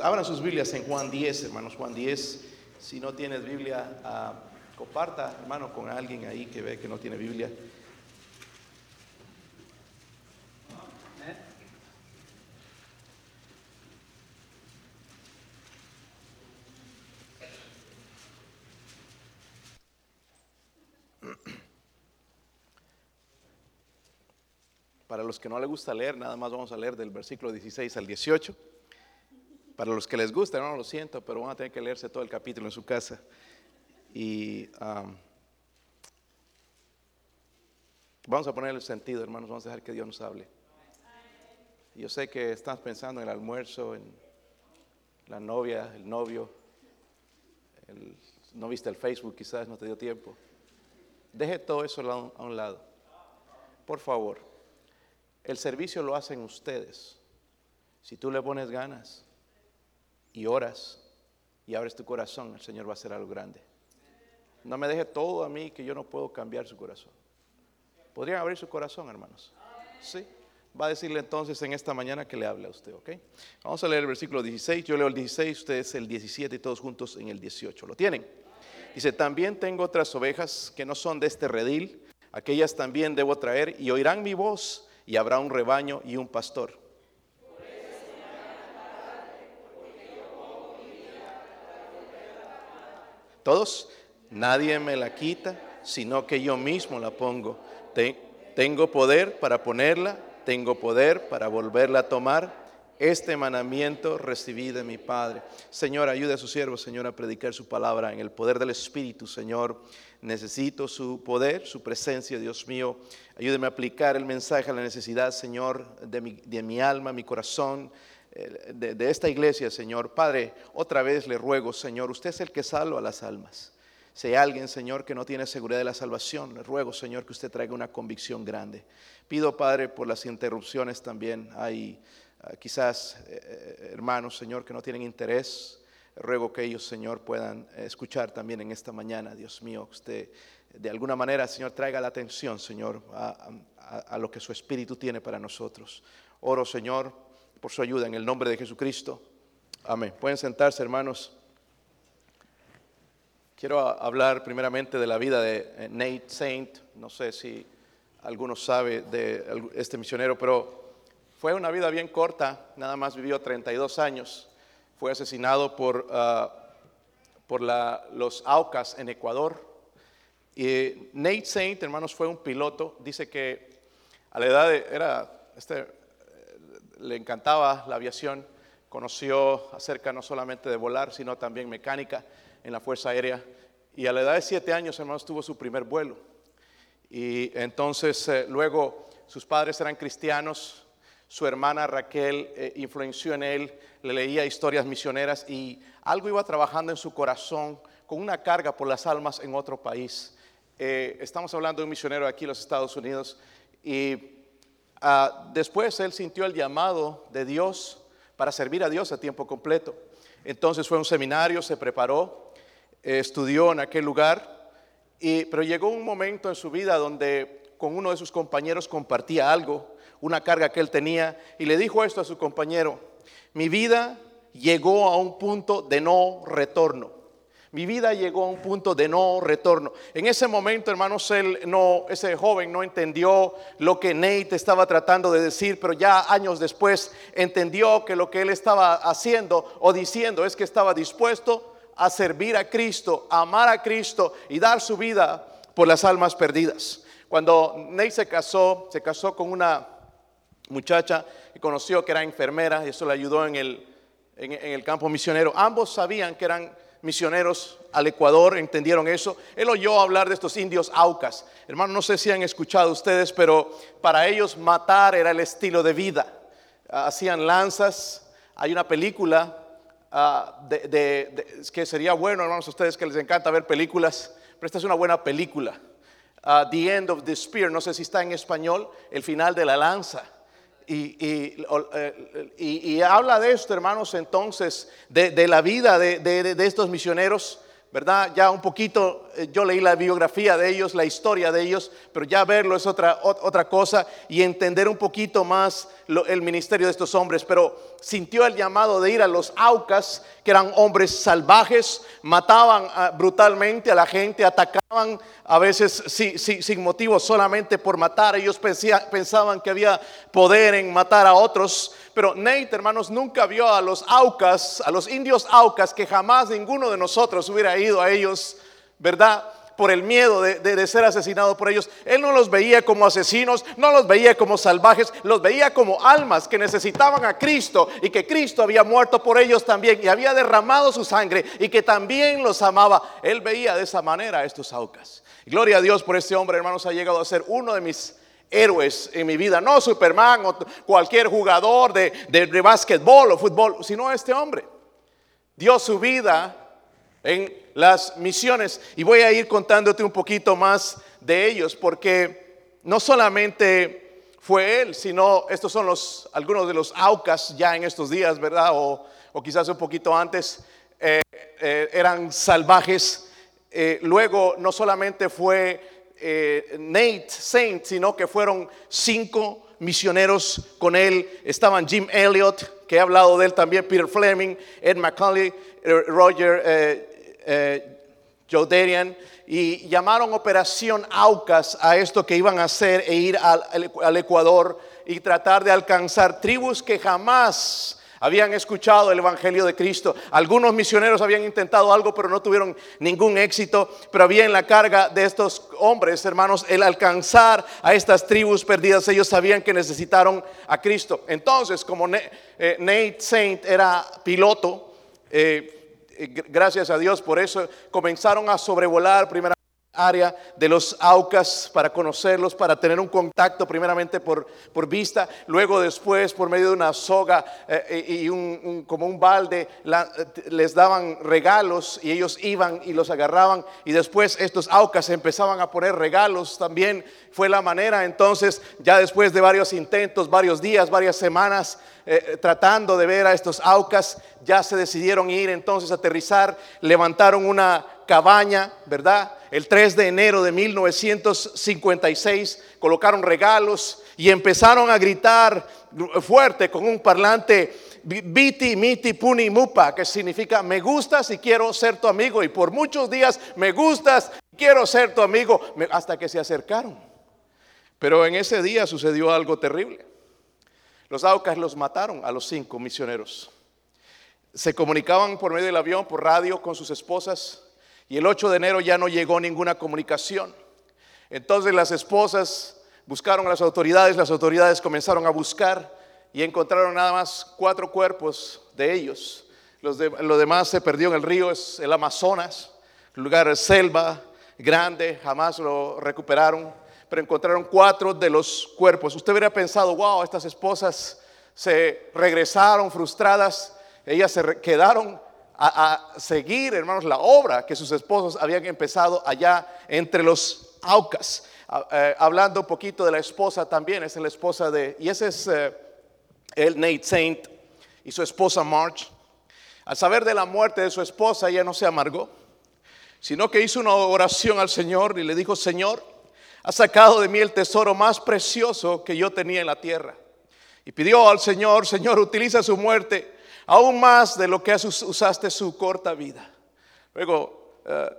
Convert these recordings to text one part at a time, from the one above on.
Abran sus Biblias en Juan 10, hermanos, Juan 10. Si no tienes Biblia, ah, comparta, hermano, con alguien ahí que ve que no tiene Biblia. Para los que no les gusta leer, nada más vamos a leer del versículo 16 al 18. Para los que les gusta, no lo siento, pero van a tener que leerse todo el capítulo en su casa. Y vamos a poner el sentido, hermanos, vamos a dejar que Dios nos hable. Yo sé que estás pensando en el almuerzo, en la novia, el novio, no viste el Facebook, quizás no te dio tiempo. Deje todo eso a un lado. Por favor, el servicio lo hacen ustedes. Si tú le pones ganas, y oras y abres tu corazón, el Señor va a hacer algo grande. No me deje todo a mí que yo no puedo cambiar su corazón. ¿Podrían abrir su corazón, hermanos? Sí. Va a decirle entonces en esta mañana que le hable a usted, ¿ok? Vamos a leer el versículo 16. Yo leo el 16, ustedes el 17 y todos juntos en el 18. ¿Lo tienen? Dice, también tengo otras ovejas que no son de este redil. Aquellas también debo traer y oirán mi voz y habrá un rebaño y un pastor. Todos, nadie me la quita, sino que yo mismo la pongo. Tengo poder para ponerla, tengo poder para volverla a tomar. Este mandamiento recibí de mi Padre. Señor, ayude a su siervo, Señor, a predicar su palabra en el poder del Espíritu, Señor. Necesito su poder, su presencia, Dios mío. Ayúdeme a aplicar el mensaje a la necesidad, Señor, de mi alma, mi corazón, eh, de, esta iglesia, Señor. Padre, otra vez le ruego, Señor, usted es el que salva a las almas. Si hay alguien, Señor, que no tiene seguridad de la salvación, le ruego, Señor, que usted traiga una convicción grande. Pido, Padre, por las interrupciones también. Hay ah, quizás eh, eh, hermanos, Señor, que no tienen interés. Ruego que ellos, Señor, puedan escuchar también en esta mañana, Dios mío, usted de alguna manera, Señor, traiga la atención, Señor, a lo que su Espíritu tiene para nosotros. Oro, Señor, por su ayuda en el nombre de Jesucristo. Amén. Pueden sentarse, hermanos. Quiero hablar primeramente de la vida de eh, Nate Saint. No sé si alguno sabe de este misionero, pero fue una vida bien corta. Nada más vivió 32 años. Fue asesinado por, ah, por los Aucas en Ecuador. Y Nate Saint, hermanos, fue un piloto. Dice que a la edad de, era, este le encantaba la aviación, conoció acerca no solamente de volar, sino también mecánica en la Fuerza Aérea. Y a la edad de siete años, hermanos, tuvo su primer vuelo. Y entonces eh, luego sus padres eran cristianos, su hermana Raquel eh, influenció en él, le leía historias misioneras y algo iba trabajando en su corazón con una carga por las almas en otro país. Eh, estamos hablando de un misionero aquí en los Estados Unidos y Ah, después él sintió el llamado de Dios para servir a Dios a tiempo completo. Entonces fue a un seminario, se preparó, estudió en aquel lugar, y, pero llegó un momento en su vida donde con uno de sus compañeros compartía algo, una carga que él tenía, y le dijo esto a su compañero, mi vida llegó a un punto de no retorno. Mi vida llegó a un punto de no retorno. En ese momento, hermanos, él no, ese joven no entendió lo que Nate estaba tratando de decir, pero ya años después entendió que lo que él estaba haciendo o diciendo es que estaba dispuesto a servir a Cristo, a amar a Cristo y dar su vida por las almas perdidas. Cuando Nate se casó, se casó con una muchacha que conoció que era enfermera y eso le ayudó en el, en el campo misionero. Ambos sabían que eran misioneros al Ecuador entendieron eso. Él oyó hablar de estos indios aucas. Hermano, no sé si han escuchado ustedes, pero para ellos matar era el estilo de vida. Hacían lanzas. Hay una película ah, que sería bueno, hermanos, a ustedes que les encanta ver películas, pero esta es una buena película. Ah, the End of the Spear, no sé si está en español, el final de la lanza. Y, y, habla de esto, hermanos, entonces, de, la vida de, estos misioneros, ¿verdad? Ya un poquito, eh, yo leí la biografía de ellos, la historia de ellos, pero ya verlo es otra, otra cosa y entender un poquito más el ministerio de estos hombres, pero sintió el llamado de ir a los Aucas, que eran hombres salvajes, mataban ah, brutalmente a la gente, atacaban a veces sin motivo, solamente por matar. Ellos pensaban que había poder en matar a otros. Pero Nate, hermanos, nunca vio a los Aucas, a los indios Aucas, que jamás ninguno de nosotros hubiera ido a ellos, ¿verdad? Por el miedo de, ser asesinado por ellos. Él no los veía como asesinos, no los veía como salvajes, los veía como almas que necesitaban a Cristo y que Cristo había muerto por ellos también y había derramado su sangre y que también los amaba. Él veía de esa manera a estos aucas. Gloria a Dios por este hombre, hermanos, ha llegado a ser uno de mis héroes en mi vida, no Superman o cualquier jugador de, de, básquetbol o fútbol, sino este hombre. Dio su vida en las misiones. Y voy a ir contándote un poquito más de ellos, porque no solamente fue él, sino estos son los, algunos de los aucas ya en estos días, ¿verdad? O, quizás un poquito antes, eh, eh, eran salvajes. Eh, luego no solamente fue Nate Saint, sino que fueron cinco misioneros con él. Estaban Jim Elliot, que he hablado de él también, Peter Fleming, Ed McCauley, Roger eh, Jodarian, y llamaron Operación Aucas a esto que iban a hacer e ir al, Ecuador y tratar de alcanzar tribus que jamás habían escuchado el Evangelio de Cristo. Algunos misioneros habían intentado algo, pero no tuvieron ningún éxito. Pero había en la carga de estos hombres, hermanos, el alcanzar a estas tribus perdidas. Ellos sabían que necesitaron a Cristo. Entonces, como eh, Nate Saint era piloto, eh, gracias a Dios por eso comenzaron a sobrevolar primera área de los Aucas para conocerlos, para tener un contacto primeramente por, por vista, luego después por medio de una soga eh, y un, como un balde les daban regalos y ellos iban y los agarraban y después estos Aucas empezaban a poner regalos también. Fue la manera entonces, ya después de varios intentos, varios días, varias semanas, eh, tratando de ver a estos Aucas, ya se decidieron ir entonces a aterrizar, levantaron una cabaña, ¿verdad? El 3 de enero de 1956 colocaron regalos y empezaron a gritar fuerte con un parlante Biti, Miti, Puni, Mupa, que significa me gustas y quiero ser tu amigo. Y por muchos días me gustas, quiero ser tu amigo, hasta que se acercaron. Pero en ese día sucedió algo terrible. Los Aucas los mataron a los cinco misioneros. Se comunicaban por medio del avión, por radio, con sus esposas, y el 8 de enero ya no llegó ninguna comunicación. Entonces las esposas buscaron a las autoridades, las autoridades comenzaron a buscar y encontraron nada más cuatro cuerpos de ellos. Los lo demás se perdió en el río, es el Amazonas, lugar de selva grande, jamás lo recuperaron pero encontraron cuatro de los cuerpos. Usted hubiera pensado, wow, estas esposas se regresaron frustradas, ellas se quedaron a, seguir, hermanos, la obra que sus esposos habían empezado allá entre los Aucas. Eh, hablando un poquito de la esposa también, es la esposa de, y ese es eh, el Nate Saint y su esposa March. Al saber de la muerte de su esposa, ella no se amargó, sino que hizo una oración al Señor y le dijo, Señor, ha sacado de mí el tesoro más precioso que yo tenía en la tierra. Y pidió al Señor, Señor, utiliza su muerte aún más de lo que usaste su corta vida. Luego, eh,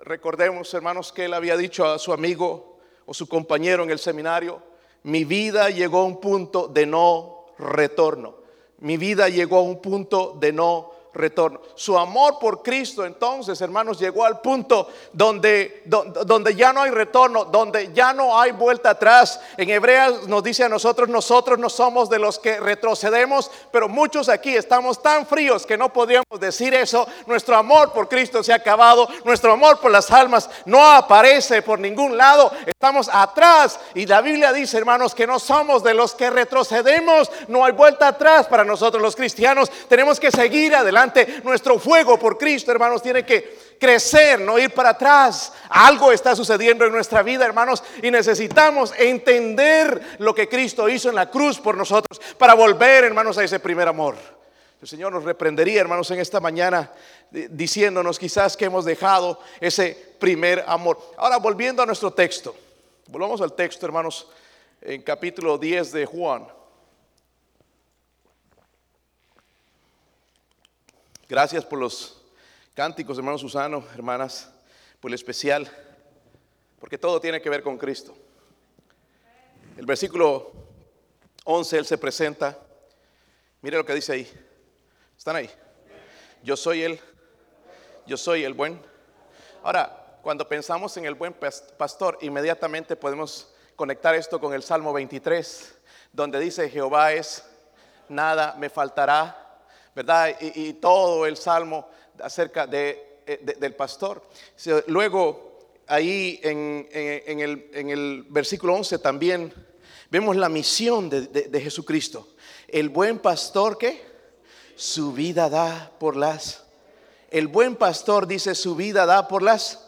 recordemos, hermanos, que él había dicho a su amigo o su compañero en el seminario, mi vida llegó a un punto de no retorno. Mi vida llegó a un punto de no retorno. Su amor por Cristo entonces, hermanos, llegó al punto donde, donde, ya no hay retorno, donde ya no hay vuelta atrás. En Hebreas nos dice a nosotros, nosotros no somos de los que retrocedemos, pero muchos aquí estamos tan fríos que no podríamos decir eso. Nuestro amor por Cristo se ha acabado, nuestro amor por las almas no aparece por ningún lado. Estamos atrás y la Biblia dice, hermanos, que no somos de los que retrocedemos, no hay vuelta atrás para nosotros los cristianos. Tenemos que seguir nuestro fuego por Cristo, hermanos, tiene que crecer, no ir para atrás. Algo está sucediendo en nuestra vida, hermanos, y necesitamos entender lo que Cristo hizo en la cruz por nosotros para volver, hermanos, a ese primer amor. El Señor nos reprendería, hermanos, en esta mañana, diciéndonos quizás que hemos dejado ese primer amor. Ahora, volviendo a nuestro texto, volvamos al texto, hermanos, en capítulo 10 de Juan. Gracias por los cánticos, hermano Susano, hermanas, por el especial, porque todo tiene que ver con Cristo. El versículo 11, Él se presenta. Mire lo que dice ahí. ¿Están ahí? Yo soy Él. Yo soy el buen. Ahora, cuando pensamos en el buen pastor, inmediatamente podemos conectar esto con el Salmo 23, donde dice, Jehová es, nada me faltará ¿verdad? Y, todo el salmo acerca de, eh, del pastor. Luego, ahí en, el, versículo 11 también vemos la misión de, de Jesucristo. El buen pastor que su vida da por las... El buen pastor dice su vida da por las...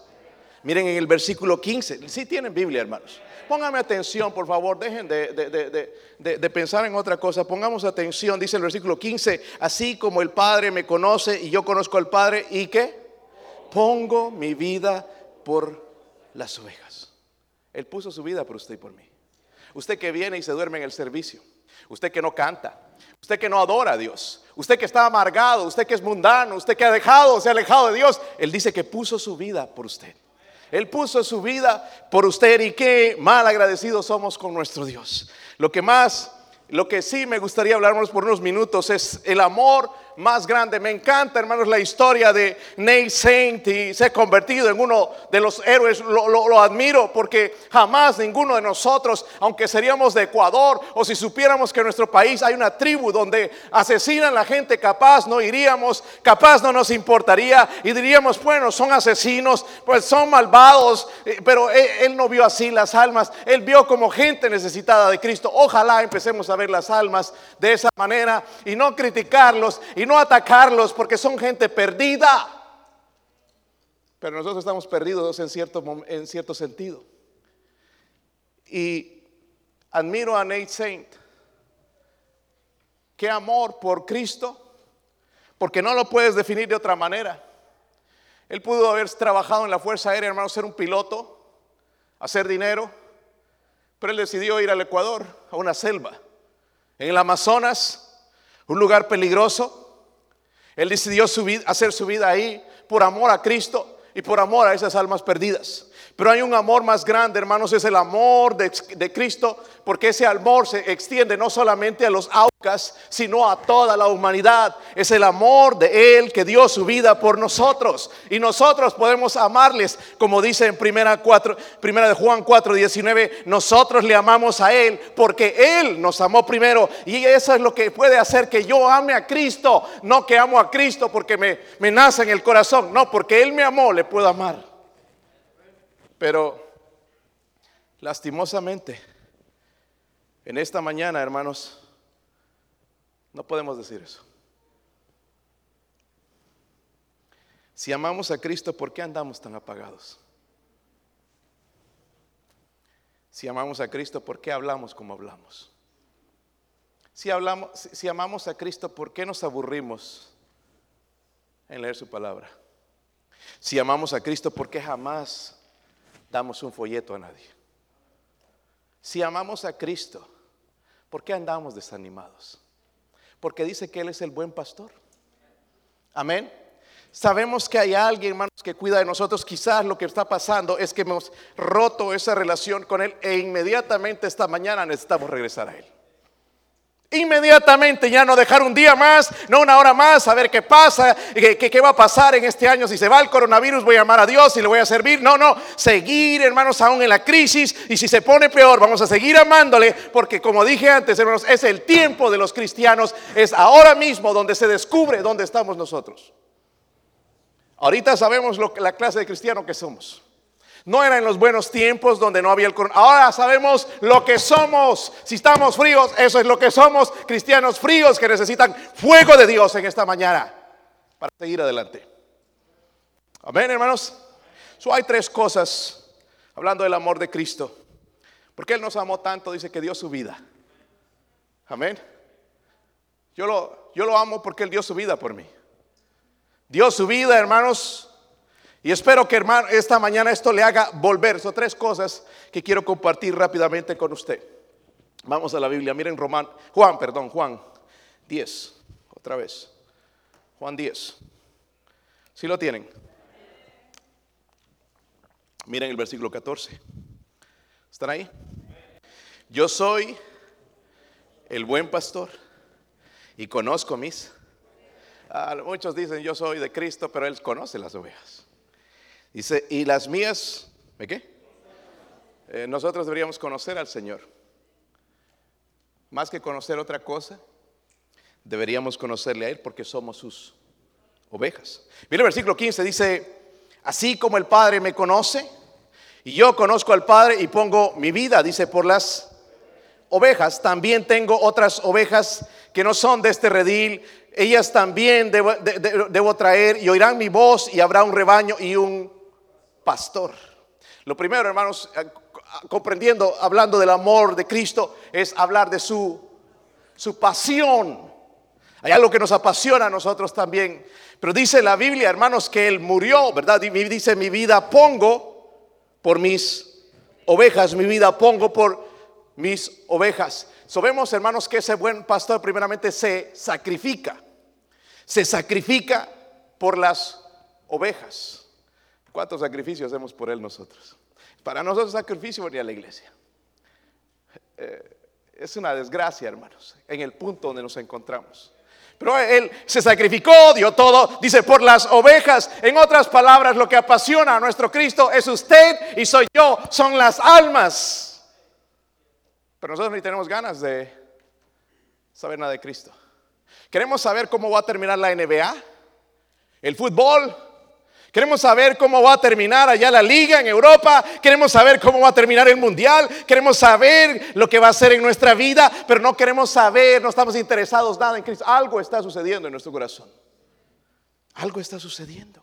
Miren en el versículo 15. Si tienen Biblia, hermanos. Póngame atención, por favor, dejen de, pensar en otra cosa. Pongamos atención, dice el versículo 15, así como el Padre me conoce y yo conozco al Padre, ¿y qué? Pongo mi vida por las ovejas. Él puso su vida por usted y por mí. Usted que viene y se duerme en el servicio. Usted que no canta. Usted que no adora a Dios. Usted que está amargado. Usted que es mundano. Usted que ha dejado, se ha alejado de Dios. Él dice que puso su vida por usted. Él puso su vida por usted y qué mal agradecidos somos con nuestro Dios. Lo que más, lo que sí me gustaría hablarnos por unos minutos es el amor más grande. Me encanta, hermanos, la historia de Nate Saint y se ha convertido en uno de los héroes. Lo, admiro porque jamás ninguno de nosotros, aunque seríamos de Ecuador o si supiéramos que en nuestro país hay una tribu donde asesinan a la gente, capaz no iríamos, capaz no nos importaría y diríamos, bueno, son asesinos, pues son malvados, eh, pero él, él no vio así las almas, él vio como gente necesitada de Cristo. Ojalá empecemos a ver las almas de esa manera y no criticarlos y no atacarlos porque son gente perdida. Pero nosotros estamos perdidos en cierto, en cierto sentido. Y admiro a Nate Saint. Qué amor por Cristo, porque no lo puedes definir de otra manera. Él pudo haber trabajado en la Fuerza Aérea, hermano, ser un piloto, hacer dinero, pero él decidió ir al Ecuador, a una selva, en el Amazonas, un lugar peligroso, él decidió hacer su vida ahí por amor a Cristo y por amor a esas almas perdidas. Pero hay un amor más grande, hermanos, es el amor de, Cristo porque ese amor se extiende no solamente a los aucas, sino a toda la humanidad. Es el amor de Él que dio su vida por nosotros. Y nosotros podemos amarles, como dice en primera de Juan 4, 19, nosotros le amamos a Él porque Él nos amó primero. Y eso es lo que puede hacer que yo ame a Cristo. No que amo a Cristo porque me, me nace en el corazón. No, porque Él me amó, le puedo amar. Pero lastimosamente, en esta mañana, hermanos, no podemos decir eso. Si amamos a Cristo, ¿por qué andamos tan apagados? Si amamos a Cristo, ¿por qué hablamos como hablamos? Si, amamos a Cristo, ¿por qué nos aburrimos en leer su palabra? Si amamos a Cristo, ¿por qué jamás damos un folleto a nadie? Si amamos a Cristo, ¿Por qué andamos desanimados? Porque dice que Él es el buen pastor. Amén. Sabemos que hay alguien, hermanos, que cuida de nosotros. Quizás lo que está pasando es que hemos roto esa relación con Él e inmediatamente esta mañana necesitamos regresar a Él. Inmediatamente ya no dejar un día más, no una hora más, a ver qué pasa, qué, qué, va a pasar en este año. Si se va el coronavirus, voy a amar a Dios y le voy a servir. No, no, seguir, hermanos, aún en la crisis. Y si se pone peor, vamos a seguir amándole, porque como dije antes, hermanos, es el tiempo de los cristianos. Es ahora mismo donde se descubre dónde estamos nosotros. Ahorita sabemos lo, la clase de cristiano que somos. No era en los buenos tiempos donde no había el coronavirus. Ahora sabemos lo que somos. Si estamos fríos, eso es lo que somos. Cristianos fríos que necesitan fuego de Dios en esta mañana para seguir adelante. Amén, hermanos. So, hay tres cosas hablando del amor de Cristo. Porque Él nos amó tanto, dice que dio su vida. Amén. Yo lo, yo lo amo porque Él dio su vida por mí. Dio su vida, hermanos, y espero que hermano, esta mañana esto le haga volver. Son tres cosas que quiero compartir rápidamente con usted. Vamos a la Biblia, miren Román, Juan, perdón, Juan 10, otra vez. Juan 10. ¿Sí lo tienen? Miren el versículo 14. ¿Están ahí? Yo soy el buen pastor y conozco mis. Ah, muchos dicen yo soy de Cristo, pero Él conoce las ovejas. Dice, y las mías, ¿de qué? Eh, nosotros deberíamos conocer al Señor. Más que conocer otra cosa, deberíamos conocerle a Él porque somos sus ovejas. Mira el versículo 15, dice, así como el Padre me conoce, y yo conozco al Padre y pongo mi vida, dice, por las ovejas, también tengo otras ovejas que no son de este redil, ellas también debo, debo traer y oirán mi voz y habrá un rebaño y un pastor. Lo primero, hermanos, comprendiendo, hablando del amor de Cristo, es hablar de su, su pasión. Hay algo que nos apasiona a nosotros también. Pero dice la Biblia, hermanos, que Él murió, ¿verdad? Dice, mi vida pongo por mis ovejas, mi vida pongo por mis ovejas. Sabemos, hermanos, que ese buen pastor primeramente se sacrifica. Se sacrifica por las ovejas. ¿Cuántos sacrificios hacemos por Él nosotros? Para nosotros sacrificio venir a la iglesia. Eh, es una desgracia, hermanos, en el punto donde nos encontramos. Pero Él se sacrificó, dio todo, dice, por las ovejas. En otras palabras, lo que apasiona a nuestro Cristo es usted y soy yo, son las almas. Pero nosotros ni tenemos ganas de saber nada de Cristo. Queremos saber cómo va a terminar la NBA, el fútbol, Queremos saber cómo va a terminar allá la liga en Europa. Queremos saber cómo va a terminar el mundial. Queremos saber lo que va a ser en nuestra vida, pero no queremos saber, no estamos interesados nada en Cristo. Algo está sucediendo en nuestro corazón. Algo está sucediendo.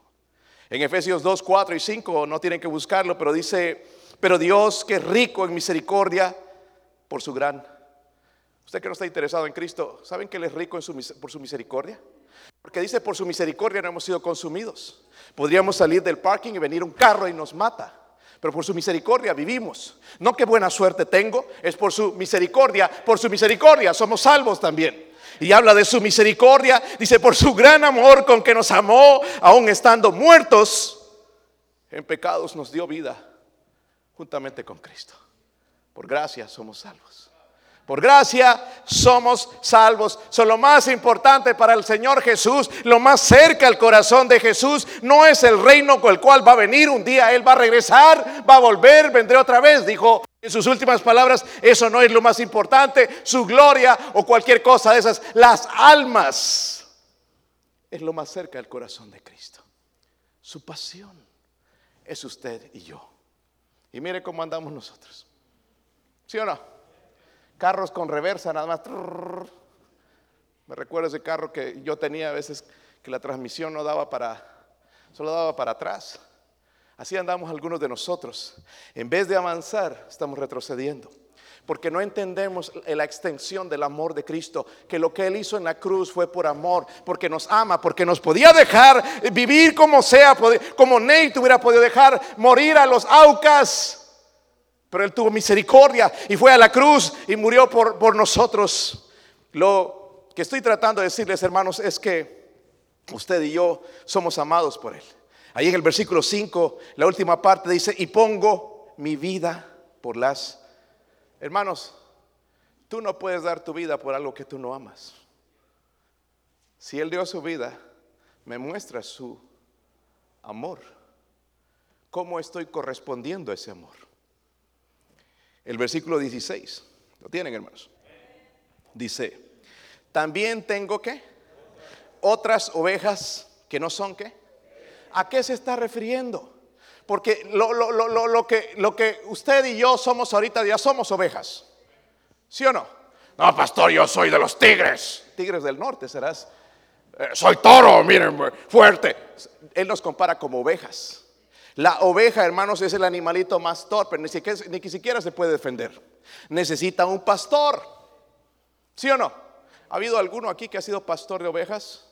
En Efesios 2, 4 y 5 no tienen que buscarlo, pero dice, pero Dios que es rico en misericordia por su gran. Usted que no está interesado en Cristo, ¿saben que Él es rico por su misericordia? Porque dice, por su misericordia no hemos sido consumidos. Podríamos salir del parking y venir un carro y nos mata. Pero por su misericordia vivimos. No qué buena suerte tengo, es por su misericordia. Por su misericordia somos salvos también. Y habla de su misericordia. Dice, por su gran amor con que nos amó, aún estando muertos en pecados, nos dio vida juntamente con Cristo. Por gracia somos salvos. Por gracia somos salvos. Son lo más importante para el Señor Jesús, lo más cerca al corazón de Jesús. No es el reino con el cual va a venir. Un día Él va a regresar, va a volver, vendré otra vez. Dijo en sus últimas palabras, eso no es lo más importante. Su gloria o cualquier cosa de esas. Las almas es lo más cerca del corazón de Cristo. Su pasión es usted y yo. Y mire cómo andamos nosotros. ¿Sí o no? Carros con reversa, nada más. Me recuerdo ese carro que yo tenía a veces que la transmisión no daba para, solo daba para atrás. Así andamos algunos de nosotros. En vez de avanzar, estamos retrocediendo. Porque no entendemos la extensión del amor de Cristo, que lo que Él hizo en la cruz fue por amor, porque nos ama, porque nos podía dejar vivir como sea, como Nate hubiera podido dejar morir a los aucas pero Él tuvo misericordia y fue a la cruz y murió por, por nosotros. Lo que estoy tratando de decirles, hermanos, es que usted y yo somos amados por Él. Ahí en el versículo 5, la última parte dice, y pongo mi vida por las... Hermanos, tú no puedes dar tu vida por algo que tú no amas. Si Él dio su vida, me muestra su amor. ¿Cómo estoy correspondiendo a ese amor? El versículo 16. ¿Lo tienen, hermanos? Dice, también tengo que otras ovejas que no son qué. ¿A qué se está refiriendo? Porque lo, lo, que, lo que usted y yo somos ahorita ya somos ovejas. ¿Sí o no? No, pastor, yo soy de los tigres. Tigres del norte serás. Eh, soy toro, miren, fuerte. Él nos compara como ovejas. La oveja, hermanos, es el animalito más torpe, ni siquiera, ni siquiera se puede defender. Necesita un pastor. ¿Sí o no? ¿Ha habido alguno aquí que ha sido pastor de ovejas?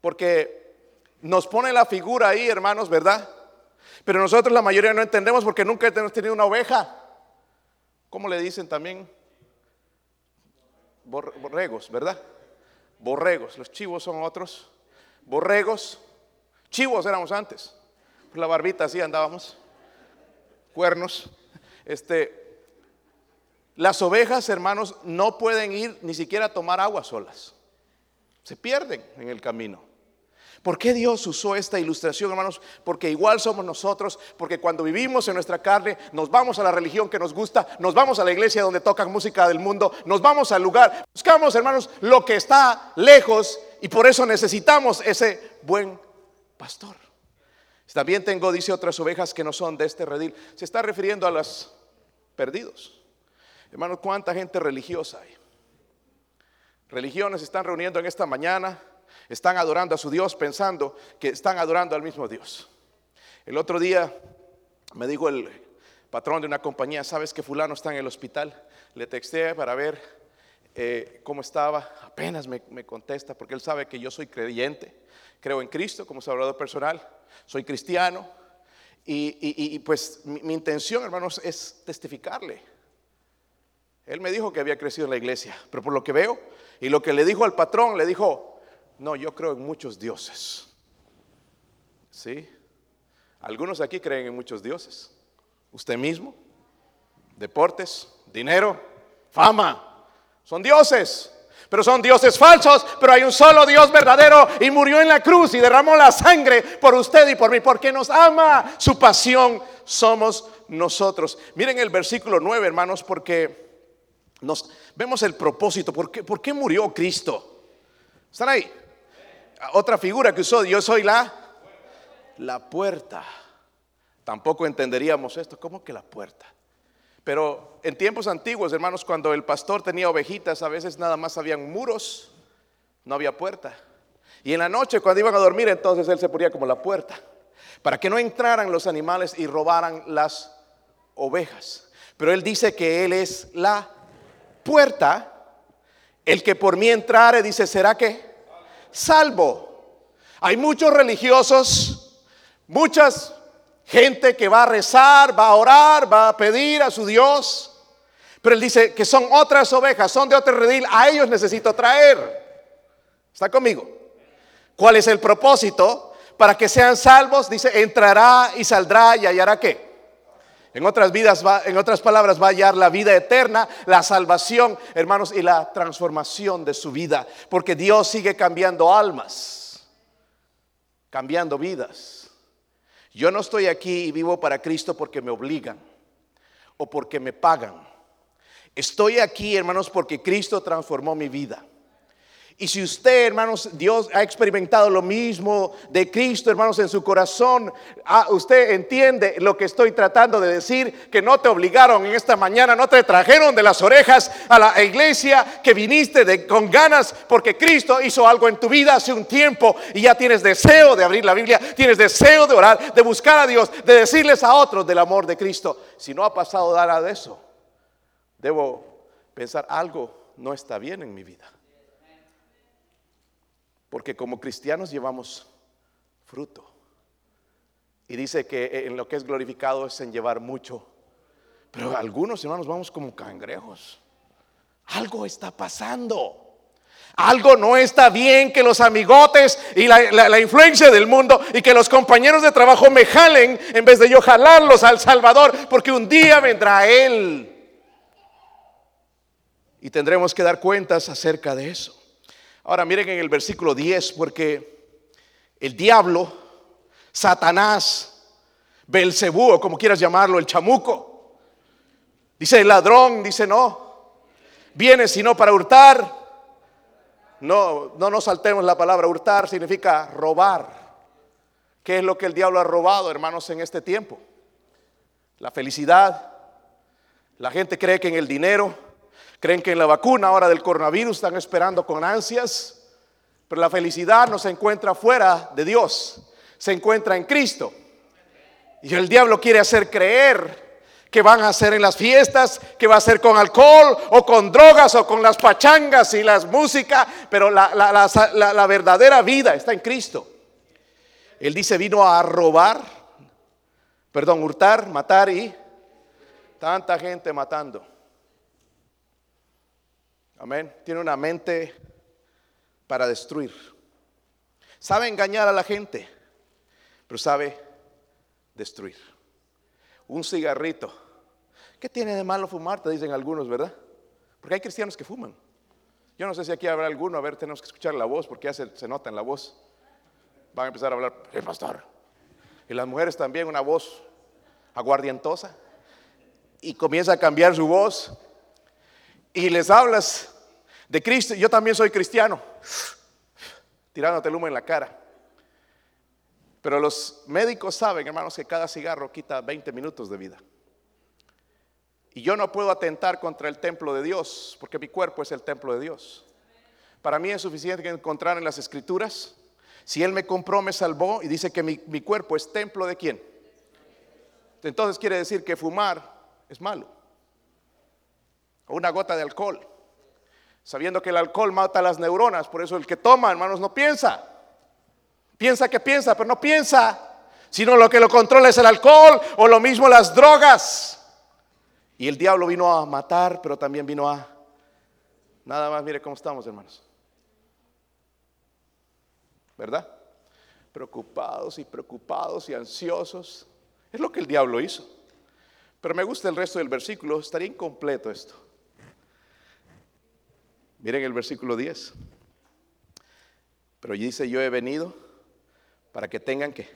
Porque nos pone la figura ahí, hermanos, ¿verdad? Pero nosotros la mayoría no entendemos porque nunca hemos tenido una oveja. ¿Cómo le dicen también? Borregos, ¿verdad? borregos. Los chivos son otros. Borregos. Chivos éramos antes. La barbita así andábamos. Cuernos. Este, las ovejas, hermanos, no pueden ir ni siquiera a tomar agua solas. Se pierden en el camino. ¿Por qué Dios usó esta ilustración, hermanos? Porque igual somos nosotros, porque cuando vivimos en nuestra carne, nos vamos a la religión que nos gusta, nos vamos a la iglesia donde tocan música del mundo, nos vamos al lugar, buscamos, hermanos, lo que está lejos y por eso necesitamos ese buen pastor. También tengo, dice, otras ovejas que no son de este redil. Se está refiriendo a los perdidos. Hermanos, ¿cuánta gente religiosa hay? Religiones se están reuniendo en esta mañana están adorando a su Dios pensando que están adorando al mismo Dios. El otro día me dijo el patrón de una compañía, ¿sabes que fulano está en el hospital? Le texté para ver eh, cómo estaba. Apenas me, contesta porque él sabe que yo soy creyente. Creo en Cristo como salvador personal. Soy cristiano. Y, pues mi, mi intención, hermanos, es testificarle. Él me dijo que había crecido en la iglesia, pero por lo que veo y lo que le dijo al patrón, le dijo, no, yo creo en muchos dioses. ¿Sí? Algunos aquí creen en muchos dioses. Usted mismo, deportes, dinero, fama. Son dioses. Pero son dioses falsos, pero hay un solo Dios verdadero y murió en la cruz y derramó la sangre por usted y por mí, porque nos ama. Su pasión somos nosotros. Miren el versículo 9, hermanos, porque nos vemos el propósito. ¿Por qué, por qué murió Cristo? ¿Están ahí? otra figura que usó, yo soy la, la puerta. Tampoco entenderíamos esto, ¿cómo que la puerta? Pero en tiempos antiguos, hermanos, cuando el pastor tenía ovejitas, a veces nada más habían muros, no había puerta. Y en la noche, cuando iban a dormir, entonces él se ponía como la puerta, para que no entraran los animales y robaran las ovejas. Pero él dice que él es la puerta, el que por mí entrare, dice, ¿será que? salvo. Hay muchos religiosos, muchas gente que va a rezar, va a orar, va a pedir a su Dios. Pero él dice que son otras ovejas, son de otro redil, a ellos necesito traer. ¿Está conmigo? ¿Cuál es el propósito? Para que sean salvos, dice, entrará y saldrá y hallará qué? En otras vidas va, en otras palabras, va a hallar la vida eterna, la salvación, hermanos, y la transformación de su vida. Porque Dios sigue cambiando almas, cambiando vidas. Yo no estoy aquí y vivo para Cristo porque me obligan o porque me pagan. Estoy aquí, hermanos, porque Cristo transformó mi vida. Y si usted, hermanos, Dios ha experimentado lo mismo de Cristo, hermanos, en su corazón, ah, usted entiende lo que estoy tratando de decir, que no te obligaron en esta mañana, no te trajeron de las orejas a la iglesia, que viniste con ganas porque Cristo hizo algo en tu vida hace un tiempo y ya tienes deseo de abrir la Biblia, tienes deseo de orar, de buscar a Dios, de decirles a otros del amor de Cristo. Si no ha pasado nada de eso, debo pensar algo no está bien en mi vida. Porque como cristianos llevamos fruto. Y dice que en lo que es glorificado es en llevar mucho. Pero algunos hermanos vamos como cangrejos. Algo está pasando. Algo no está bien que los amigotes y la, influencia del mundo y que los compañeros de trabajo me jalen en vez de yo jalarlos al Salvador, porque un día vendrá Él. Y tendremos que dar cuentas acerca de eso. Ahora miren en el versículo 10, porque el diablo, Satanás, Belcebú, o como quieras llamarlo, el chamuco, dice el ladrón, dice no, viene sino para hurtar. No, no nos saltemos la palabra hurtar, significa robar. ¿Qué es lo que el diablo ha robado, hermanos, en este tiempo? La felicidad. La gente cree que en el dinero, Creen que en la vacuna ahora del coronavirus están esperando con ansias, pero la felicidad no se encuentra fuera de Dios, se encuentra en Cristo. Y el diablo quiere hacer creer que van a hacer en las fiestas, que va a ser con alcohol o con drogas o con las pachangas y las músicas, pero la, la, verdadera vida está en Cristo. Él dice, vino a robar, perdón, hurtar, matar y tanta gente matando. Amén. Tiene una mente para destruir. Sabe engañar a la gente, pero sabe destruir. Un cigarrito. ¿Qué tiene de malo fumar? Te dicen algunos, ¿verdad? Porque hay cristianos que fuman. Yo no sé si aquí habrá alguno, a ver, tenemos que escuchar la voz porque ya se, nota en la voz. Van a empezar a hablar, el pastor. Y las mujeres también, una voz aguardientosa. Y comienza a cambiar su voz. Y les hablas de Cristo. Yo también soy cristiano. Tirándote el humo en la cara. Pero los médicos saben, hermanos, que cada cigarro quita 20 minutos de vida. Y yo no puedo atentar contra el templo de Dios, porque mi cuerpo es el templo de Dios. Para mí es suficiente encontrar en las escrituras, si Él me compró, me salvó y dice que mi, cuerpo es templo de quién. Entonces quiere decir que fumar es malo. O una gota de alcohol. Sabiendo que el alcohol mata las neuronas, por eso el que toma, hermanos, no piensa. Piensa que piensa, pero no piensa. Sino lo que lo controla es el alcohol o lo mismo las drogas. Y el diablo vino a matar, pero también vino a... Nada más, mire cómo estamos, hermanos. ¿Verdad? Preocupados y preocupados y ansiosos. Es lo que el diablo hizo. Pero me gusta el resto del versículo, estaría incompleto esto. Miren el versículo 10. Pero dice, yo he venido para que tengan que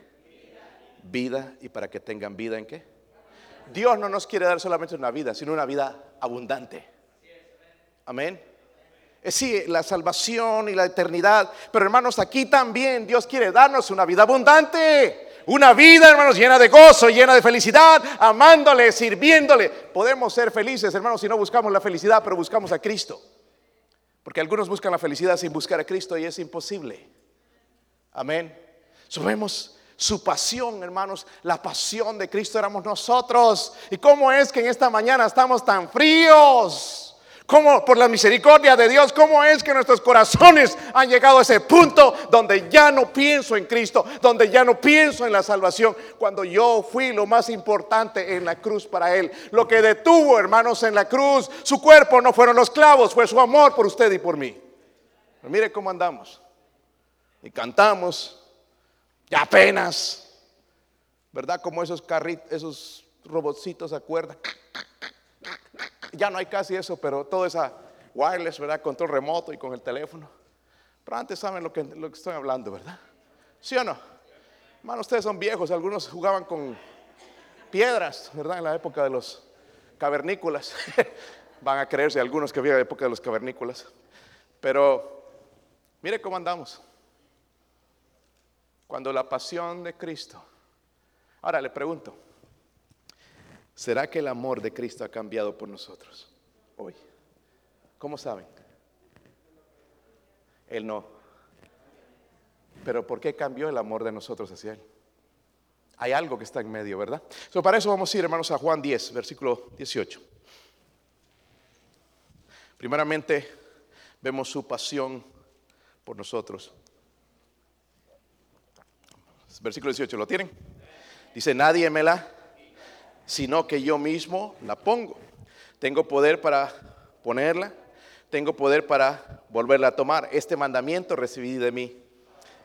vida y para que tengan vida en qué? Dios no nos quiere dar solamente una vida, sino una vida abundante. Amén. Es sí, la salvación y la eternidad. Pero hermanos, aquí también Dios quiere darnos una vida abundante. Una vida, hermanos, llena de gozo, llena de felicidad, amándole, sirviéndole. Podemos ser felices, hermanos, si no buscamos la felicidad, pero buscamos a Cristo. Porque algunos buscan la felicidad sin buscar a Cristo y es imposible. Amén. Subemos su pasión, hermanos, la pasión de Cristo éramos nosotros. ¿Y cómo es que en esta mañana estamos tan fríos? ¿Cómo, por la misericordia de Dios, cómo es que nuestros corazones han llegado a ese punto donde ya no pienso en Cristo, donde ya no pienso en la salvación, cuando yo fui lo más importante en la cruz para Él? Lo que detuvo, hermanos, en la cruz, su cuerpo no fueron los clavos, fue su amor por usted y por mí. mire cómo andamos. Y cantamos ya apenas, ¿verdad? Como esos carritos, esos robotcitos, ¿se acuerdan? Ya no hay casi eso, pero todo esa wireless, ¿verdad? Control remoto y con el teléfono. Pero antes saben lo que, lo que estoy hablando, ¿verdad? ¿Sí o no? Hermano, ustedes son viejos, algunos jugaban con piedras, ¿verdad? En la época de los cavernícolas. Van a creerse algunos que había la época de los cavernícolas. Pero mire cómo andamos. Cuando la pasión de Cristo. Ahora le pregunto, ¿será que el amor de Cristo ha cambiado por nosotros hoy? ¿Cómo saben? Él no. Pero ¿por qué cambió el amor de nosotros hacia Él? Hay algo que está en medio, ¿verdad? So, para eso vamos a ir, hermanos, a Juan 10, versículo 18. Primeramente, vemos su pasión por nosotros. Versículo 18, ¿lo tienen? Dice, nadie me la, sino que yo mismo la pongo. Tengo poder para ponerla, tengo poder para volverla a tomar. Este mandamiento recibí de mí.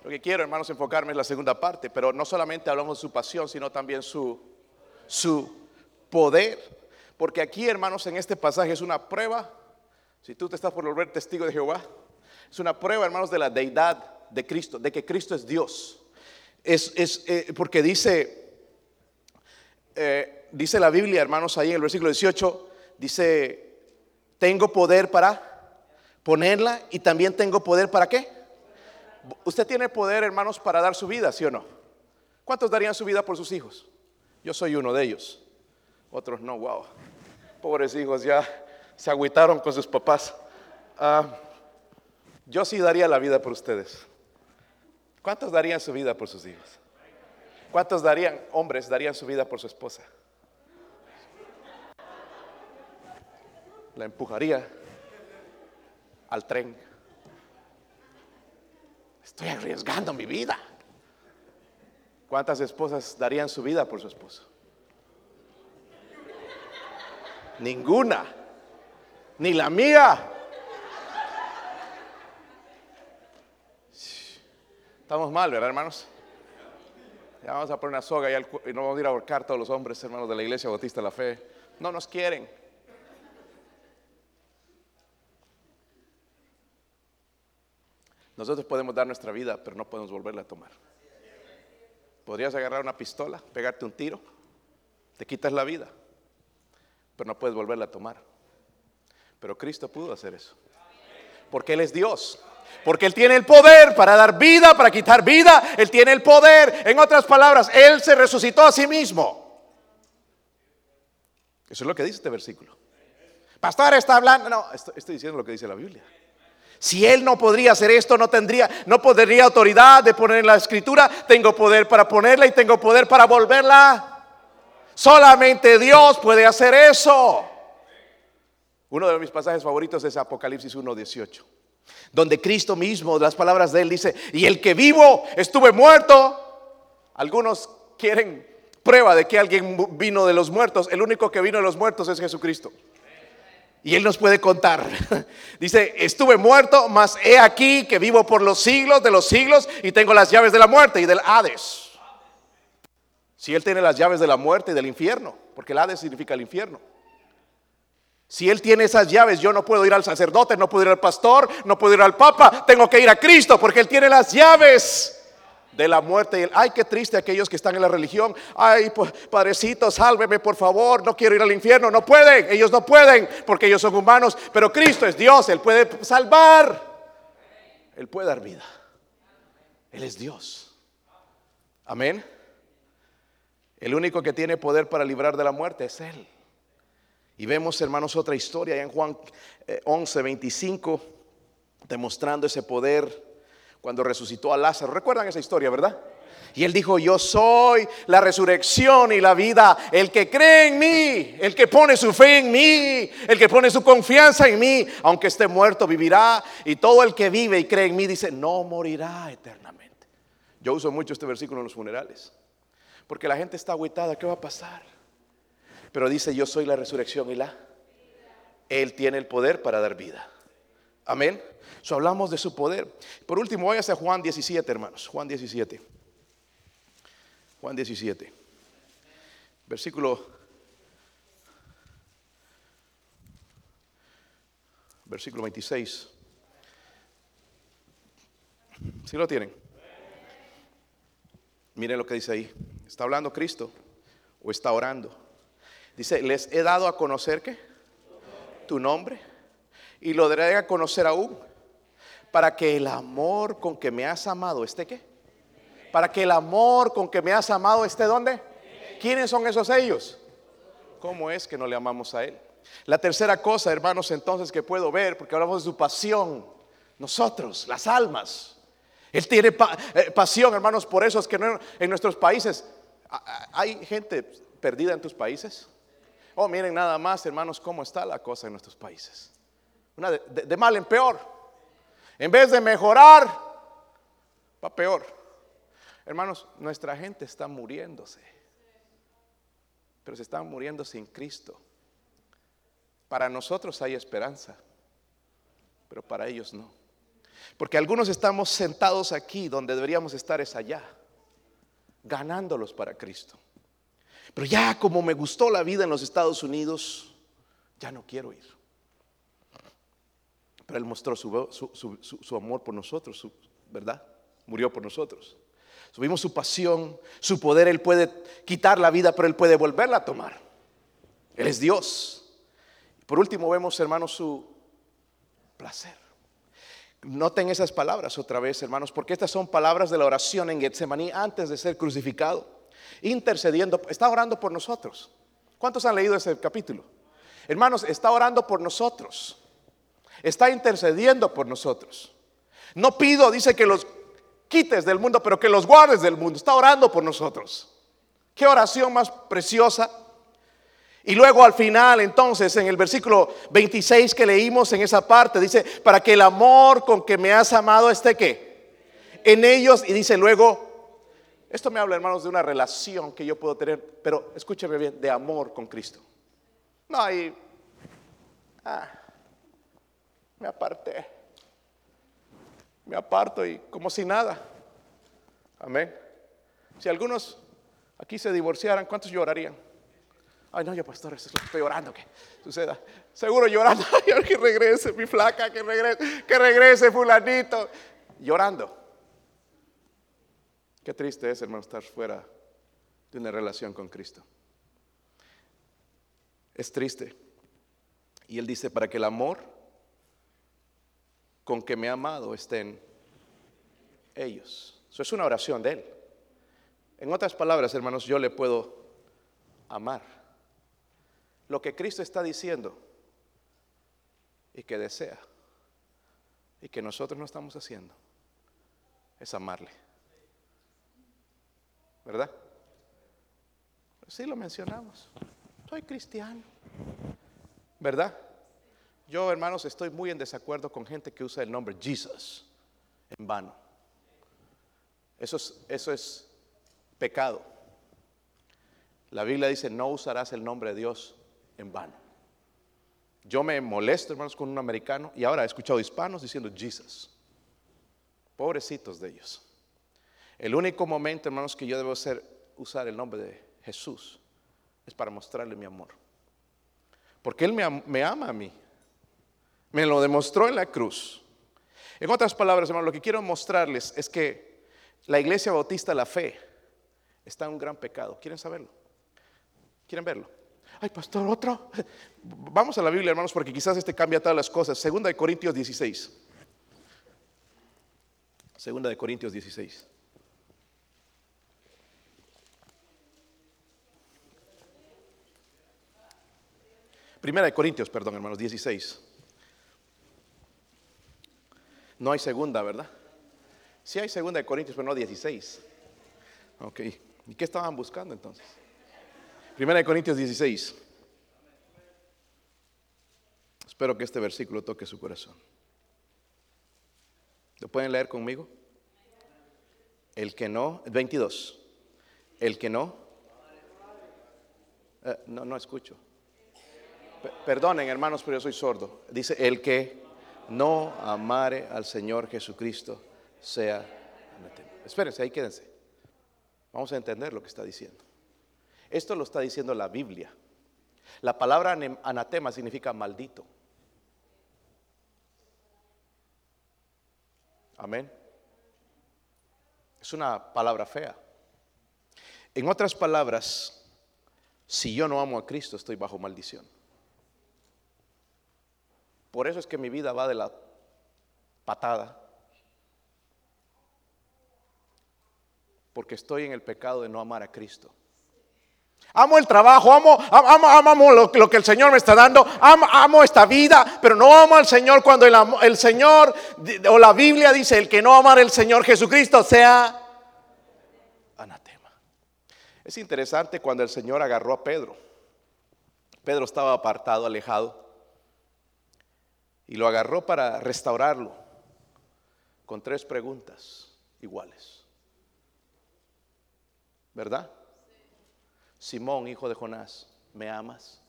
Lo que quiero, hermanos, enfocarme en la segunda parte, pero no solamente hablamos de su pasión, sino también su, su poder. Porque aquí, hermanos, en este pasaje es una prueba, si tú te estás por volver testigo de Jehová, es una prueba, hermanos, de la deidad de Cristo, de que Cristo es Dios es, eh, porque dice, eh, dice la Biblia, hermanos, ahí en el versículo 18, dice, tengo poder para ponerla y también tengo poder para qué. Usted tiene poder, hermanos, para dar su vida, ¿sí o no? ¿Cuántos darían su vida por sus hijos? Yo soy uno de ellos. Otros no, wow. Pobres hijos ya se agüitaron con sus papás. Ah, yo sí daría la vida por ustedes. ¿Cuántos darían su vida por sus hijos? ¿Cuántos darían, hombres, darían su vida por su esposa? La empujaría al tren. Estoy arriesgando mi vida. ¿Cuántas esposas darían su vida por su esposo? Ninguna. Ni la mía. Estamos mal, ¿verdad, hermanos? Vamos a poner una soga y, no vamos a ir a ahorcar todos los hombres, hermanos de la iglesia bautista de la fe. No nos quieren. Nosotros podemos dar nuestra vida, pero no podemos volverla a tomar. Podrías agarrar una pistola, pegarte un tiro, te quitas la vida, pero no puedes volverla a tomar. Pero Cristo pudo hacer eso. Porque Él es Dios. Porque Él tiene el poder para dar vida, para quitar vida. Él tiene el poder. En otras palabras, Él se resucitó a sí mismo. Eso es lo que dice este versículo. Pastor está hablando. No, estoy, diciendo lo que dice la Biblia. Si él no podría hacer esto, no tendría, no podría autoridad de poner la escritura. Tengo poder para ponerla y tengo poder para volverla. Solamente Dios puede hacer eso. Uno de mis pasajes favoritos es Apocalipsis 1:18 donde Cristo mismo, las palabras de él dice, y el que vivo estuve muerto, algunos quieren prueba de que alguien vino de los muertos, el único que vino de los muertos es Jesucristo. Y Él nos puede contar. Dice, estuve muerto, mas he aquí que vivo por los siglos de los siglos y tengo las llaves de la muerte y del Hades. Si Él tiene las llaves de la muerte y del infierno, porque el Hades significa el infierno. Si Él tiene esas llaves, yo no puedo ir al sacerdote, no puedo ir al pastor, no puedo ir al papa, tengo que ir a Cristo porque Él tiene las llaves de la muerte. Ay, qué triste aquellos que están en la religión. Ay, padrecito, sálveme por favor, no quiero ir al infierno. No pueden, ellos no pueden porque ellos son humanos, pero Cristo es Dios, Él puede salvar. Él puede dar vida. Él es Dios. Amén. El único que tiene poder para librar de la muerte es Él. Y vemos, hermanos, otra historia en Juan 11, eh, 25, demostrando ese poder cuando resucitó a Lázaro. ¿Recuerdan esa historia, verdad? Y él dijo, yo soy la resurrección y la vida. El que cree en mí, el que pone su fe en mí, el que pone su confianza en mí, aunque esté muerto, vivirá. Y todo el que vive y cree en mí dice, no morirá eternamente. Yo uso mucho este versículo en los funerales. Porque la gente está agüitada, ¿qué va a pasar? Pero dice, yo soy la resurrección y la. Él tiene el poder para dar vida. Amén. So, hablamos de su poder. Por último, voy a Juan 17, hermanos. Juan 17. Juan 17. Versículo. Versículo 26. Si lo tienen? Miren lo que dice ahí. ¿Está hablando Cristo o está orando? Dice, les he dado a conocer que tu nombre y lo daré a conocer aún para que el amor con que me has amado esté qué? Para que el amor con que me has amado esté dónde? ¿Quiénes son esos ellos? ¿Cómo es que no le amamos a Él? La tercera cosa, hermanos, entonces que puedo ver, porque hablamos de su pasión, nosotros, las almas. Él tiene eh, pasión, hermanos, por eso es que en nuestros países hay gente perdida en tus países. Oh, miren nada más, hermanos, cómo está la cosa en nuestros países. Una de, mal en peor. En vez de mejorar, va peor. Hermanos, nuestra gente está muriéndose. Pero se están muriendo sin Cristo. Para nosotros hay esperanza, pero para ellos no. Porque algunos estamos sentados aquí donde deberíamos estar es allá, ganándolos para Cristo. Pero ya como me gustó la vida en los Estados Unidos, ya no quiero ir. Pero Él mostró su, amor por nosotros, ¿verdad? Murió por nosotros. Subimos su pasión, su poder, Él puede quitar la vida, pero Él puede volverla a tomar. Él es Dios. Por último vemos, hermanos, su placer. Noten esas palabras otra vez, hermanos, porque estas son palabras de la oración en Getsemaní antes de ser crucificado intercediendo, está orando por nosotros. ¿Cuántos han leído ese capítulo? Hermanos, está orando por nosotros. Está intercediendo por nosotros. No pido, dice que los quites del mundo, pero que los guardes del mundo. Está orando por nosotros. Qué oración más preciosa. Y luego al final, entonces, en el versículo 26 que leímos en esa parte, dice, para que el amor con que me has amado esté que en ellos, y dice luego, esto me habla, hermanos, de una relación que yo puedo tener, pero escúcheme bien, de amor con Cristo. No hay, ah, me aparté, me aparto y como si nada. Amén. Si algunos aquí se divorciaran, ¿cuántos llorarían? Ay, no, yo pastor, estoy orando que suceda. Seguro llorando, que regrese mi flaca, que regrese, que regrese fulanito. Llorando. Qué triste es, hermano, estar fuera de una relación con Cristo. Es triste. Y él dice, para que el amor con que me ha amado estén ellos. Eso es una oración de él. En otras palabras, hermanos, yo le puedo amar. Lo que Cristo está diciendo y que desea y que nosotros no estamos haciendo es amarle. ¿Verdad? Sí lo mencionamos. Soy cristiano. ¿Verdad? Yo, hermanos, estoy muy en desacuerdo con gente que usa el nombre Jesus en vano. Eso es, eso es pecado. La Biblia dice, no usarás el nombre de Dios en vano. Yo me molesto, hermanos, con un americano y ahora he escuchado hispanos diciendo Jesus. Pobrecitos de ellos. El único momento, hermanos, que yo debo hacer, usar el nombre de Jesús es para mostrarle mi amor. Porque Él me, me ama a mí. Me lo demostró en la cruz. En otras palabras, hermanos, lo que quiero mostrarles es que la iglesia bautista, la fe, está en un gran pecado. ¿Quieren saberlo? ¿Quieren verlo? Ay, pastor, otro. Vamos a la Biblia, hermanos, porque quizás este cambia todas las cosas. Segunda de Corintios 16. Segunda de Corintios 16. Primera de Corintios, perdón, hermanos, 16. No hay segunda, ¿verdad? Sí hay segunda de Corintios, pero no 16. Ok. ¿Y qué estaban buscando entonces? Primera de Corintios 16. Espero que este versículo toque su corazón. ¿Lo pueden leer conmigo? El que no, 22. El que no, eh, no, no escucho. Perdonen hermanos, pero yo soy sordo. Dice, el que no amare al Señor Jesucristo sea Espérense, ahí quédense. Vamos a entender lo que está diciendo. Esto lo está diciendo la Biblia. La palabra anatema significa maldito. Amén. Es una palabra fea. En otras palabras, si yo no amo a Cristo, estoy bajo maldición. Por eso es que mi vida va de la patada. Porque estoy en el pecado de no amar a Cristo. Amo el trabajo, amo, amo, amo, lo, que el Señor me está dando, amo, amo, esta vida, pero no amo al Señor cuando el, el Señor o la Biblia dice, el que no amar al Señor Jesucristo sea anatema. Es interesante cuando el Señor agarró a Pedro. Pedro estaba apartado, alejado y lo agarró para restaurarlo con tres preguntas iguales. ¿Verdad? Simón, hijo de Jonás, ¿me amas?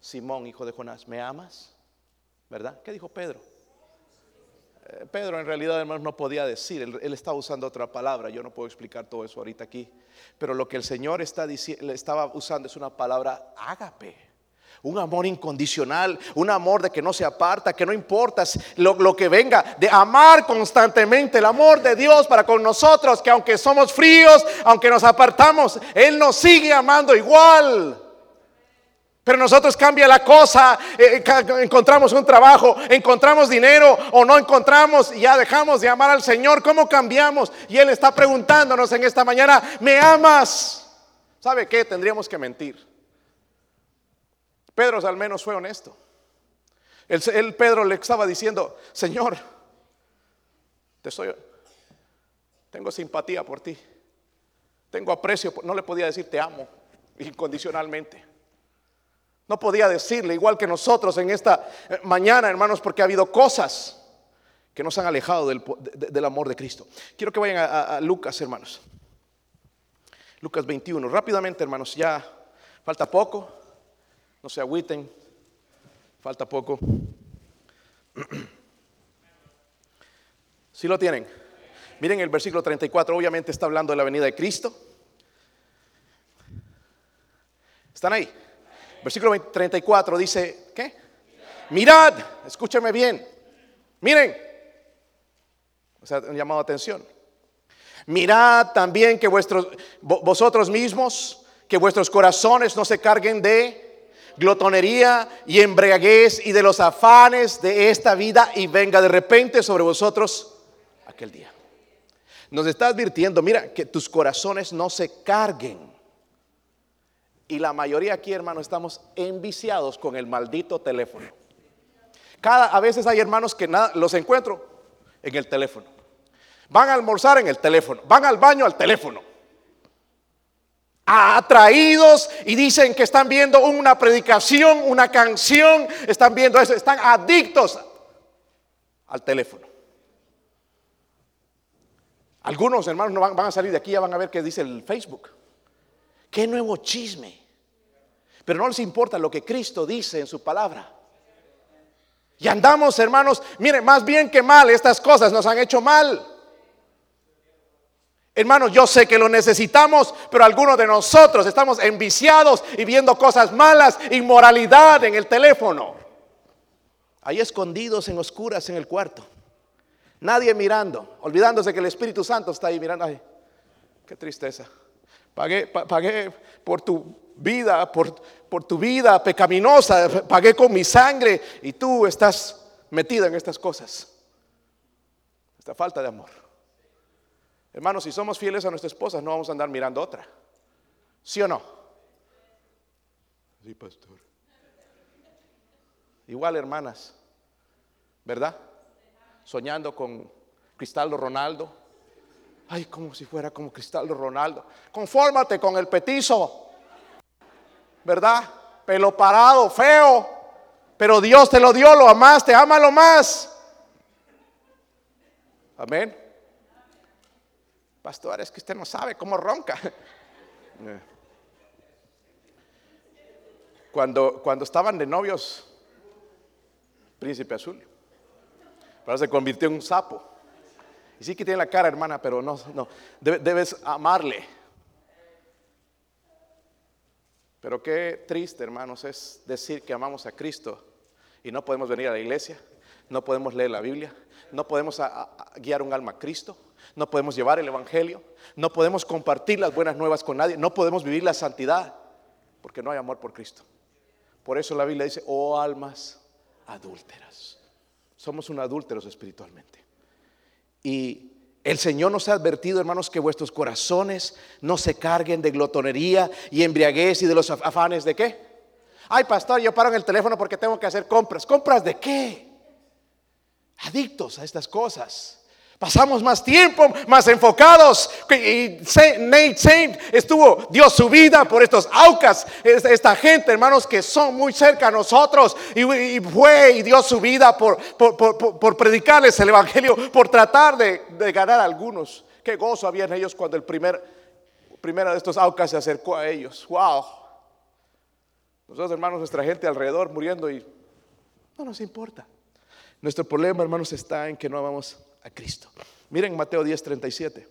Simón, hijo de Jonás, ¿me amas? ¿Verdad? ¿Qué dijo Pedro? Eh, Pedro en realidad hermanos no podía decir, él, él, estaba usando otra palabra, yo no puedo explicar todo eso ahorita aquí, pero lo que el Señor está diciendo, estaba usando es una palabra ágape. Un amor incondicional, un amor de que no se aparta, que no importa lo, que venga, de amar constantemente el amor de Dios para con nosotros, que aunque somos fríos, aunque nos apartamos, Él nos sigue amando igual. Pero nosotros cambia la cosa, eh, encontramos un trabajo, encontramos dinero o no encontramos y ya dejamos de amar al Señor. ¿Cómo cambiamos? Y Él está preguntándonos en esta mañana, ¿me amas? ¿Sabe qué? Tendríamos que mentir. Pedro al menos fue honesto. El, Pedro le estaba diciendo, Señor, te soy, tengo simpatía por ti, tengo aprecio, no le podía decir te amo incondicionalmente. No podía decirle, igual que nosotros en esta eh, mañana, hermanos, porque ha habido cosas que nos han alejado del, amor de Cristo. Quiero que vayan a, a Lucas, hermanos. Lucas 21. Rápidamente, hermanos, ya falta poco. No se agüiten, falta poco. Si lo tienen. Miren el versículo 34, obviamente está hablando de la venida de Cristo. ¿Están ahí? Versículo 34 dice, ¿qué? Mirad, escúchame bien. Miren. O sea, un llamado atención. Mirad también que vuestros, vosotros mismos, que vuestros corazones no se carguen de glotonería y embriaguez y de los afanes de esta vida y venga de repente sobre vosotros aquel día. Nos está advirtiendo, mira, que tus corazones no se carguen. Y la mayoría aquí, hermanos, estamos enviciados con el maldito teléfono. Cada, a veces hay hermanos que nada, los encuentro en el teléfono. Van a almorzar en el teléfono. Van al baño al teléfono. Atraídos y dicen que están viendo una predicación, una canción, están viendo eso, están adictos al teléfono. Algunos hermanos no van, van a salir de aquí, ya van a ver qué dice el Facebook. Qué nuevo chisme. Pero no les importa lo que Cristo dice en su palabra. Y andamos, hermanos, miren, más bien que mal, estas cosas nos han hecho mal. Hermanos, yo sé que lo necesitamos, pero algunos de nosotros estamos enviciados y viendo cosas malas, inmoralidad en el teléfono. Ahí escondidos en oscuras en el cuarto. Nadie mirando, olvidándose que el Espíritu Santo está ahí mirando. Ay, qué tristeza. Pagué, pagué por tu vida, por, por tu vida pecaminosa, pagué con mi sangre y tú estás metida en estas cosas. Esta falta de amor. Hermanos, si somos fieles a nuestra esposa, no vamos a andar mirando otra. ¿Sí o no? Sí, pastor. Igual, hermanas, ¿verdad? Soñando con Cristaldo Ronaldo. Ay, como si fuera como Cristaldo Ronaldo. Confórmate con el petizo. ¿verdad? Pelo parado, feo. Pero Dios te lo dio, lo amaste, ámalo más. Amén. Pastor, es que usted no sabe cómo ronca. Cuando, cuando estaban de novios, Príncipe Azul, pero se convirtió en un sapo. Y sí que tiene la cara, hermana, pero no, no. Debes amarle. Pero qué triste, hermanos, es decir que amamos a Cristo y no podemos venir a la iglesia, no podemos leer la Biblia, no podemos guiar un alma a Cristo, no podemos llevar el Evangelio, no podemos compartir las buenas nuevas con nadie, no podemos vivir la santidad, porque no hay amor por Cristo. Por eso la Biblia dice, oh almas adúlteras. Somos un adúlteros espiritualmente. Y el Señor nos ha advertido, hermanos, que vuestros corazones no se carguen de glotonería y embriaguez y de los afanes de qué. Ay, pastor, yo paro en el teléfono porque tengo que hacer compras. ¿Compras de qué? Adictos a estas cosas. Pasamos más tiempo, más enfocados. Y Nate Saint estuvo, dio su vida por estos aucas, esta gente, hermanos, que son muy cerca a nosotros. Y, fue y dio su vida por, por, predicarles el Evangelio, por tratar de, ganar a algunos. Qué gozo había en ellos cuando el primer, primera de estos aucas se acercó a ellos. Wow. Nosotros, hermanos, nuestra gente alrededor muriendo y no nos importa. Nuestro problema, hermanos, está en que no vamos a Cristo. Miren Mateo 10, 37.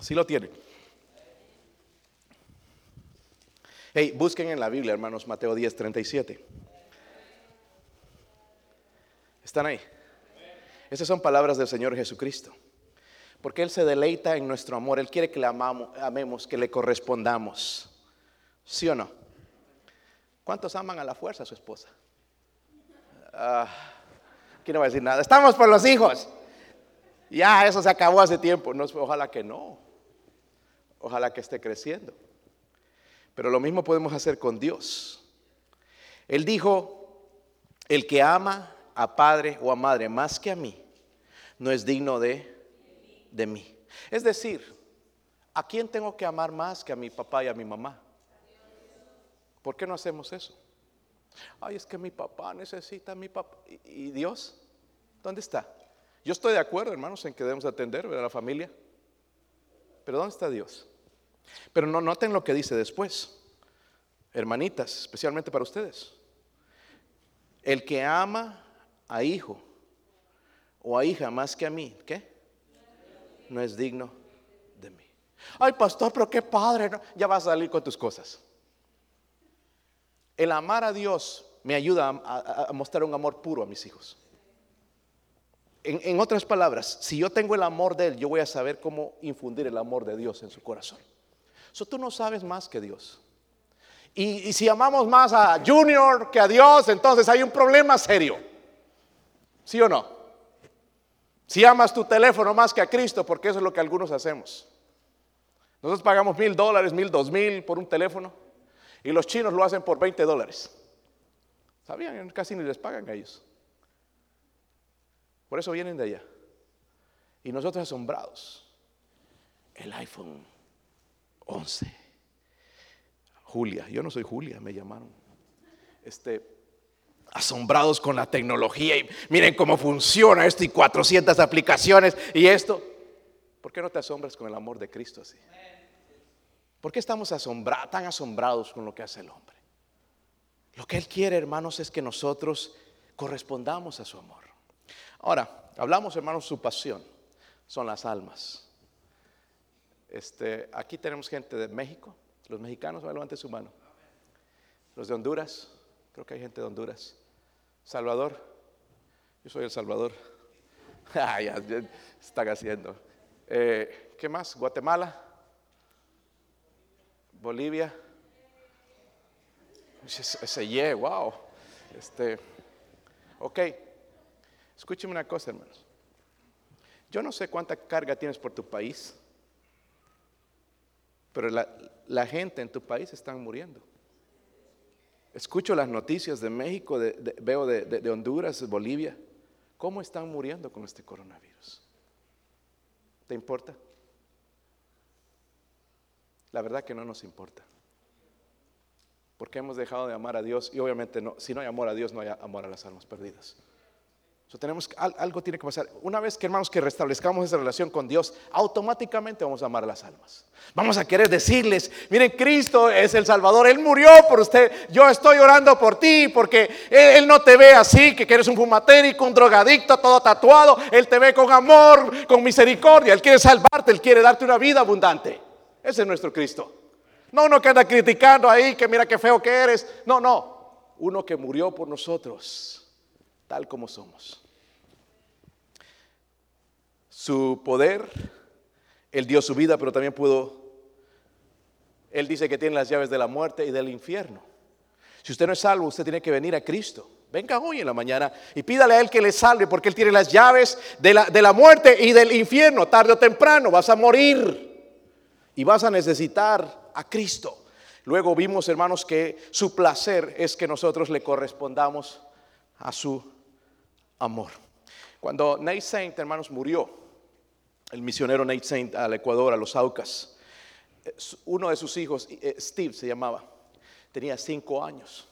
Si lo tienen. Hey, busquen en la Biblia, hermanos, Mateo 10, 37. ¿Están ahí? Esas son palabras del Señor Jesucristo. Porque Él se deleita en nuestro amor. Él quiere que le amamos, amemos, que le correspondamos. ¿Sí o no? ¿Cuántos aman a la fuerza a su esposa? Ah, aquí no voy a decir nada. Estamos por los hijos. Ya, eso se acabó hace tiempo. No, ojalá que no. Ojalá que esté creciendo. Pero lo mismo podemos hacer con Dios. Él dijo, el que ama a padre o a madre más que a mí, no es digno de, de mí. Es decir, ¿a quién tengo que amar más que a mi papá y a mi mamá? ¿Por qué no hacemos eso? Ay, es que mi papá necesita a mi papá. ¿Y, Dios? ¿Dónde está? Yo estoy de acuerdo, hermanos, en que debemos atender a la familia. Pero ¿dónde está Dios? Pero no noten lo que dice después. hermanitas, especialmente para ustedes. El que ama a hijo o a hija más que a mí, ¿qué? No es digno de mí. Ay, pastor, pero qué padre, ya vas a salir con tus cosas. El amar a Dios me ayuda a, mostrar un amor puro a mis hijos. En, otras palabras, si yo tengo el amor de Él, yo voy a saber cómo infundir el amor de Dios en su corazón. Eso tú no sabes más que Dios. y, si amamos más a Junior que a Dios, entonces hay un problema serio. ¿Sí o no? Si amas tu teléfono más que a Cristo, porque eso es lo que algunos hacemos. Nosotros pagamos mil dólares, mil, dos mil por un teléfono. Y los chinos lo hacen por 20 dólares. ¿Sabían? Casi ni les pagan a ellos. Por eso vienen de allá. Y nosotros asombrados. El iPhone 11. Julia, yo no soy Julia, me llamaron. Este, asombrados con la tecnología y miren cómo funciona esto y 400 aplicaciones y esto. ¿Por qué no te asombras con el amor de Cristo así? ¿Por qué estamos tan asombrados con lo que hace el hombre? Lo que Él quiere, hermanos, es que nosotros correspondamos a su amor. Ahora, hablamos, hermanos, su pasión. Son las almas. Este, aquí tenemos gente de México. Los mexicanos, levanten su mano. Los de Honduras. Creo que hay gente de Honduras. Salvador. Yo soy el Salvador. ah, ya, están haciendo. Eh, ¿Qué más? Guatemala. Bolivia. Ese yeah, wow. Este, ok, escúcheme una cosa, hermanos. Yo no sé cuánta carga tienes por tu país, pero la, gente en tu país está muriendo. Escucho las noticias de México, veo de, de Honduras, de Bolivia. ¿Cómo están muriendo con este coronavirus? ¿Te importa? La verdad que no nos importa. Porque hemos dejado de amar a Dios y obviamente no, si no hay amor a Dios no hay amor a las almas perdidas. tenemos, algo tiene que pasar. Una vez que hermanos que restablezcamos esa relación con Dios, automáticamente vamos a amar a las almas. Vamos a querer decirles, miren, Cristo es el Salvador, Él murió por usted, yo estoy orando por ti porque Él, no te ve así, que eres un fumatérico, un drogadicto, todo tatuado, Él te ve con amor, con misericordia, Él quiere salvarte, Él quiere darte una vida abundante. Ese es nuestro Cristo. No uno que anda criticando ahí, que mira qué feo que eres. No, no. Uno que murió por nosotros, tal como somos. Su poder, Él dio su vida, pero también pudo. Él dice que tiene las llaves de la muerte y del infierno. Si usted no es salvo, usted tiene que venir a Cristo. Venga hoy en la mañana y pídale a Él que le salve, porque Él tiene las llaves de la, de la muerte y del infierno. Tarde o temprano vas a morir y vas a necesitar a Cristo. Luego vimos, hermanos, que su placer es que nosotros le correspondamos a su amor. Cuando Nate Saint, hermanos, murió, el misionero Nate Saint al Ecuador, a los Aucas, uno de sus hijos, eh, Steve se llamaba, tenía cinco años.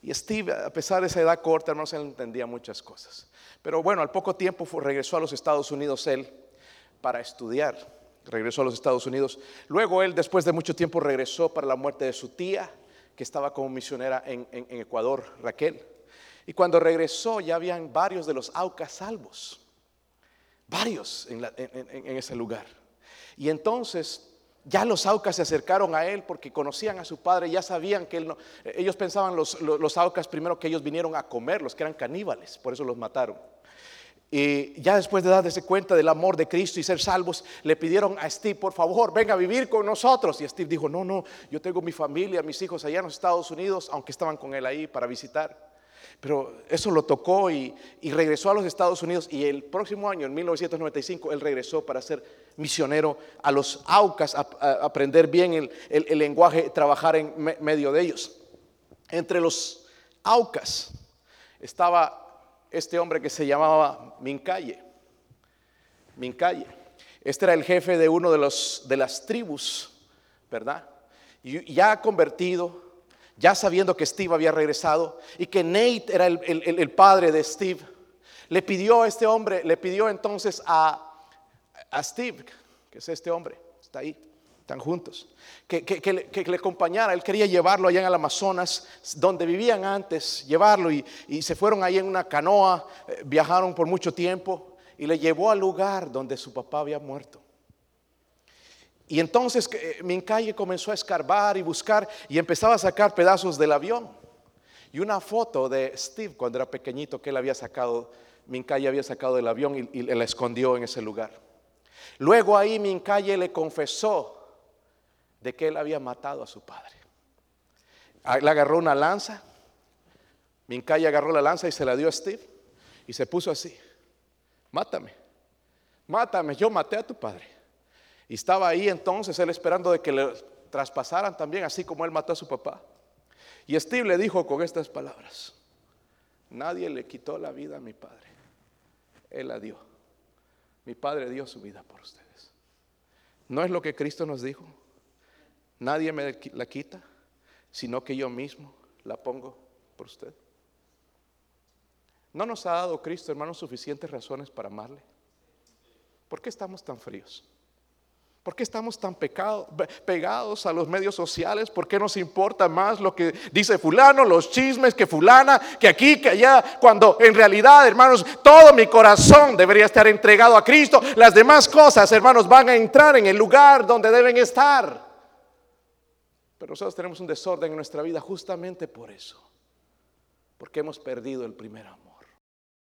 Y Steve, a pesar de esa edad corta, hermanos, él entendía muchas cosas. Pero bueno, al poco tiempo regresó a los Estados Unidos él para estudiar regresó a los Estados Unidos. Luego él, después de mucho tiempo, regresó para la muerte de su tía, que estaba como misionera en, Ecuador, Raquel. Y cuando regresó ya habían varios de los Aucas salvos, varios en, ese lugar. Y entonces ya los Aucas se acercaron a él porque conocían a su padre, ya sabían que él no, ellos pensaban los, los, Aucas primero que ellos vinieron a comer, los que eran caníbales, por eso los mataron. Y ya después de darse cuenta del amor de Cristo y ser salvos, le pidieron a Steve, por favor, venga a vivir con nosotros. Y Steve dijo, no, no, yo tengo mi familia, mis hijos allá en los Estados Unidos, aunque estaban con él ahí para visitar. Pero eso lo tocó y, regresó a los Estados Unidos y el próximo año, en 1995, él regresó para ser misionero a los Aucas, a, aprender bien el, el lenguaje, trabajar en medio de ellos. Entre los Aucas estaba este hombre que se llamaba Mincaye. Mincaye. Este era el jefe de uno de, los, de las tribus, ¿verdad? Y ya convertido, ya sabiendo que Steve había regresado y que Nate era el, padre de Steve, le pidió a este hombre, le pidió entonces a, a Steve, que es este hombre, está ahí, Están juntos. Que, que, que, le, acompañara. Él quería llevarlo allá en el Amazonas, donde vivían antes, llevarlo. Y, y se fueron ahí en una canoa, eh, viajaron por mucho tiempo y le llevó al lugar donde su papá había muerto. Y entonces eh, comenzó a escarbar y buscar y empezaba a sacar pedazos del avión. Y una foto de Steve cuando era pequeñito que él había sacado, Mincaye había sacado del avión y, y la escondió en ese lugar. Luego ahí Mincaye le confesó de que él había matado a su padre. Le agarró una lanza, Mincaye agarró la lanza y se la dio a Steve y se puso así, mátame, mátame, yo maté a tu padre. Y estaba ahí entonces él esperando de que le traspasaran también, así como él mató a su papá. Y Steve le dijo con estas palabras, nadie le quitó la vida a mi padre, él la dio. Mi padre dio su vida por ustedes. ¿No es lo que Cristo nos dijo? Nadie me la quita, sino que yo mismo la pongo por usted. ¿No nos ha dado Cristo, hermanos, suficientes razones para amarle? ¿Por qué estamos tan fríos? ¿Por qué estamos tan pegados a los medios sociales? ¿Por qué nos importa más lo que dice fulano, los chismes que fulana, que aquí, que allá? Cuando en realidad, hermanos, todo mi corazón debería estar entregado a Cristo. Las demás cosas, hermanos, van a entrar en el lugar donde deben estar. Pero nosotros tenemos un desorden en nuestra vida justamente por eso. Porque hemos perdido el primer amor.